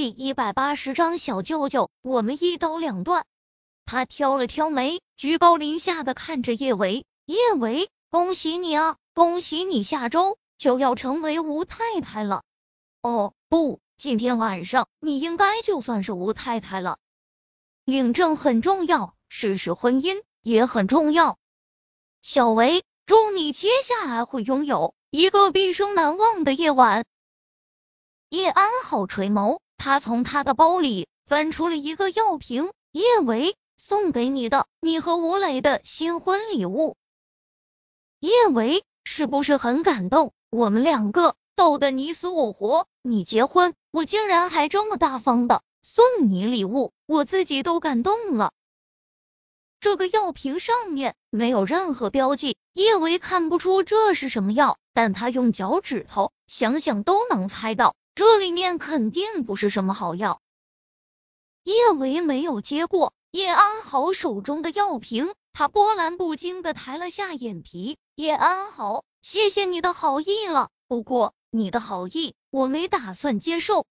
第一百八十章小舅舅，我们一刀两断。他挑了挑眉，居高临下的看着叶维。叶维，恭喜你啊，恭喜你下周就要成为吴太太了。哦，不，今天晚上你应该就算是吴太太了。领证很重要，事实婚姻也很重要。小维，祝你接下来会拥有一个毕生难忘的夜晚。叶安好垂眸。他从他的包里翻出了一个药瓶，叶维送给你的，你和吴磊的新婚礼物。叶维是不是很感动？我们两个斗得你死我活，你结婚，我竟然还这么大方的送你礼物，我自己都感动了。这个药瓶上面没有任何标记，叶维看不出这是什么药，但他用脚趾头想想都能猜到。这里面肯定不是什么好药。叶维没有接过叶安好手中的药瓶，他波澜不惊的抬了下眼皮。叶安好，谢谢你的好意了，不过你的好意我没打算接受。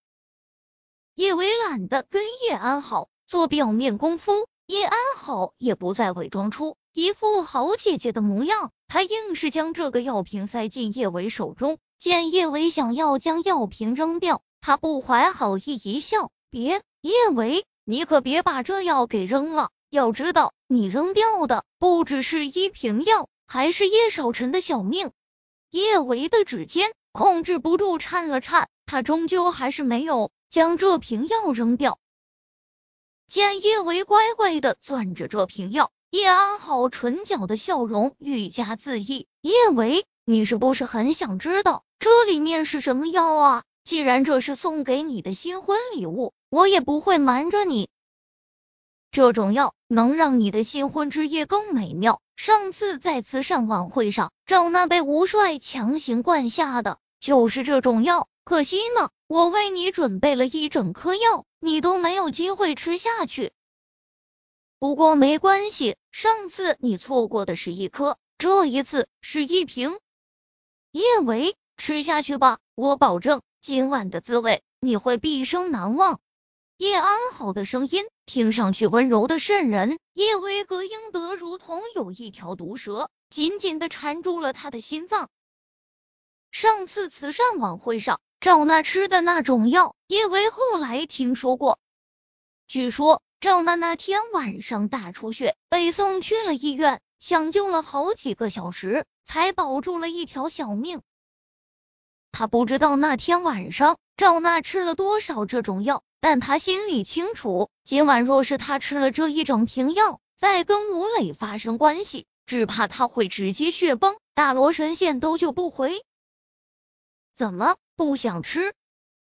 叶维懒得跟叶安好做表面功夫，叶安好也不再伪装出一副好姐姐的模样，他硬是将这个药瓶塞进叶维手中。见叶维想要将药瓶扔掉，他不怀好意一笑：“别，叶维，你可别把这药给扔了。要知道，你扔掉的不只是一瓶药，还是叶少臣的小命。”叶维的指尖控制不住颤了颤，他终究还是没有将这瓶药扔掉。见叶维乖乖的攥着这瓶药，叶安好唇角的笑容愈加恣意。叶维，你是不是很想知道？这里面是什么药啊？既然这是送给你的新婚礼物，我也不会瞒着你。这种药能让你的新婚之夜更美妙。上次在慈善晚会上，赵娜被吴帅强行灌下的就是这种药。可惜呢，我为你准备了一整颗药，你都没有机会吃下去。不过没关系，上次你错过的是一颗，这一次是一瓶。叶维。吃下去吧，我保证今晚的滋味你会毕生难忘。叶安好的声音听上去温柔的渗人，叶维格英德如同有一条毒蛇紧紧的缠住了他的心脏。上次慈善晚会上赵娜吃的那种药，叶维后来听说过。据说赵娜那天晚上大出血，被送去了医院，抢救了好几个小时，才保住了一条小命。他不知道那天晚上赵娜吃了多少这种药，但他心里清楚，今晚若是他吃了这一整瓶药，再跟吴磊发生关系，只怕他会直接血崩，大罗神仙都救不回。怎么不想吃？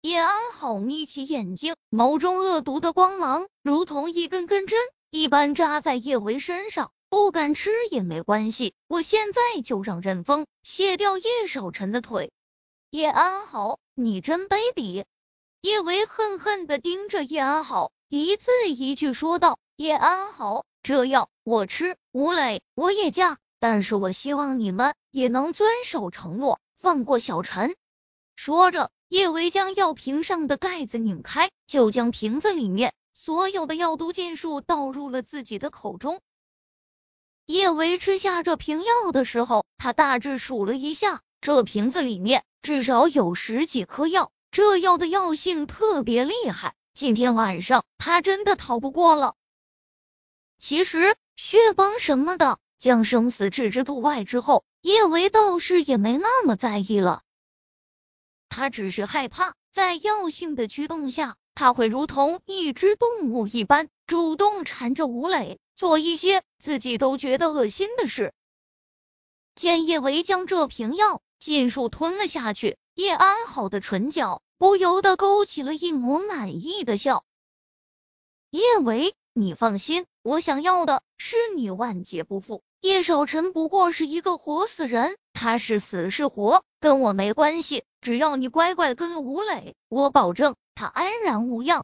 叶安好眯起眼睛，眸中恶毒的光芒如同一根根针一般扎在叶维身上。不敢吃也没关系，我现在就让任风卸掉叶少晨的腿。叶安好，你真卑鄙！叶维恨恨的盯着叶安好，一字一句说道：“叶安好，这药我吃，吴磊我也嫁，但是我希望你们也能遵守承诺，放过小陈。”说着，叶维将药瓶上的盖子拧开，就将瓶子里面所有的药毒尽数倒入了自己的口中。叶维吃下这瓶药的时候，他大致数了一下，这瓶子里面。至少有十几颗药，这药的药性特别厉害。今天晚上他真的逃不过了。其实血崩什么的，将生死置之度外之后，叶维倒是也没那么在意了。他只是害怕，在药性的驱动下，他会如同一只动物一般，主动缠着吴磊，做一些自己都觉得恶心的事。见叶维将这瓶药。尽数吞了下去，叶安好的唇角不由得勾起了一抹满意的笑。叶维，你放心，我想要的是你万劫不复。叶少晨不过是一个活死人，他是死是活跟我没关系，只要你乖乖跟吴磊，我保证他安然无恙。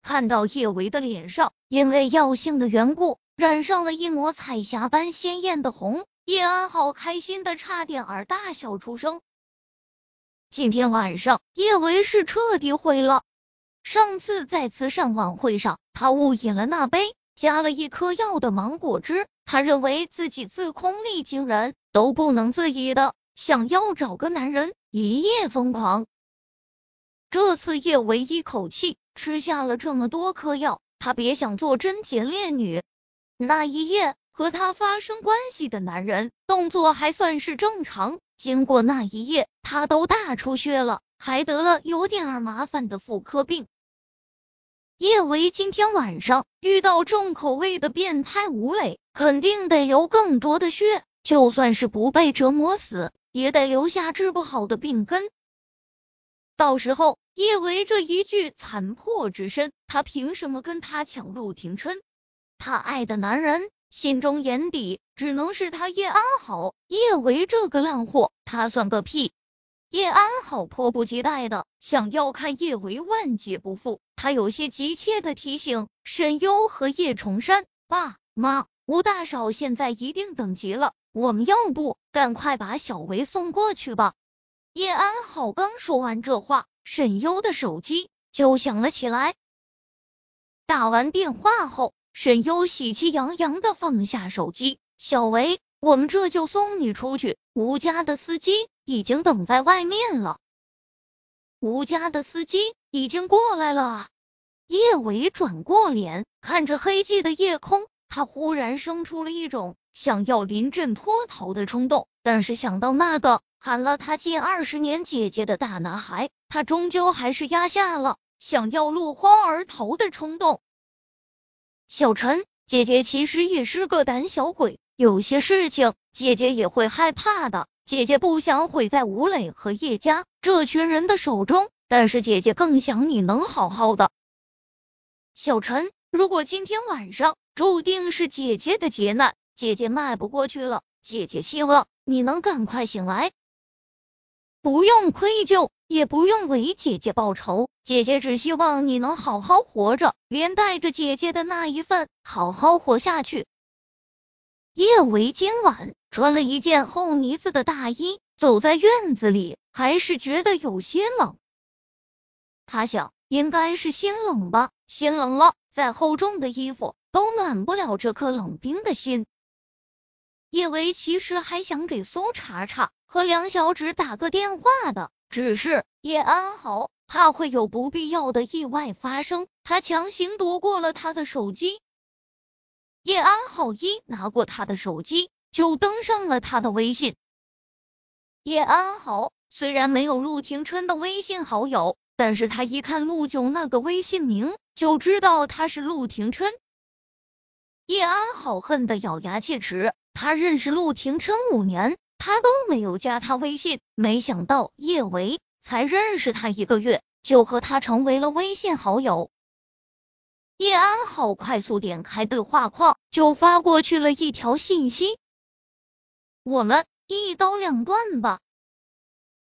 看到叶维的脸上因为药性的缘故染上了一抹彩霞般鲜艳的红。叶安好开心的差点儿大笑出声。今天晚上叶维是彻底毁了。上次在慈善晚会上，他误饮了那杯加了一颗药的芒果汁，他认为自己自控力惊人，都不能自已的想要找个男人一夜疯狂。这次叶维一口气吃下了这么多颗药，他别想做贞洁烈女。那一夜和他发生关系的男人动作还算是正常，经过那一夜，他都大出血了，还得了有点儿麻烦的妇科病。叶维今天晚上遇到重口味的变态吴磊，肯定得流更多的血，就算是不被折磨死，也得留下治不好的病根。到时候。叶维这一具残破之身，他凭什么跟他抢陆廷琛？他爱的男人心中眼底只能是他叶安好。叶维这个烂货，他算个屁！叶安好迫不及待的想要看叶维万劫不复，他有些急切的提醒沈优和叶崇山：“爸妈，吴大少现在一定等急了，我们要不赶快把小维送过去吧？”叶安好刚说完这话。沈优的手机就响了起来。打完电话后，沈优喜气洋洋的放下手机：“小维，我们这就送你出去。吴家的司机已经等在外面了。”吴家的司机已经过来了！叶维转过脸，看着黑寂的夜空，他忽然生出了一种想要临阵脱逃的冲动。但是想到那个喊了他近二十年姐姐的大男孩，他终究还是压下了想要落荒而逃的冲动。小陈，姐姐其实也是个胆小鬼，有些事情姐姐也会害怕的。姐姐不想毁在吴磊和叶家这群人的手中，但是姐姐更想你能好好的。小陈，如果今天晚上注定是姐姐的劫难，姐姐迈不过去了，姐姐希望你能赶快醒来。不用愧疚，也不用为姐姐报仇，姐姐只希望你能好好活着，连带着姐姐的那一份好好活下去。叶维今晚穿了一件厚呢子的大衣，走在院子里，还是觉得有些冷。他想，应该是心冷吧，心冷了，再厚重的衣服都暖不了这颗冷冰的心。叶维其实还想给苏茶茶。和梁小芷打个电话的，只是叶安好怕会有不必要的意外发生，他强行夺过了他的手机。叶安好一拿过他的手机，就登上了他的微信。叶安好虽然没有陆廷琛的微信好友，但是他一看陆九那个微信名，就知道他是陆廷琛。叶安好恨得咬牙切齿，他认识陆廷琛五年。他都没有加他微信，没想到叶维才认识他一个月，就和他成为了微信好友。叶安好快速点开对话框，就发过去了一条信息：“我们一刀两断吧。”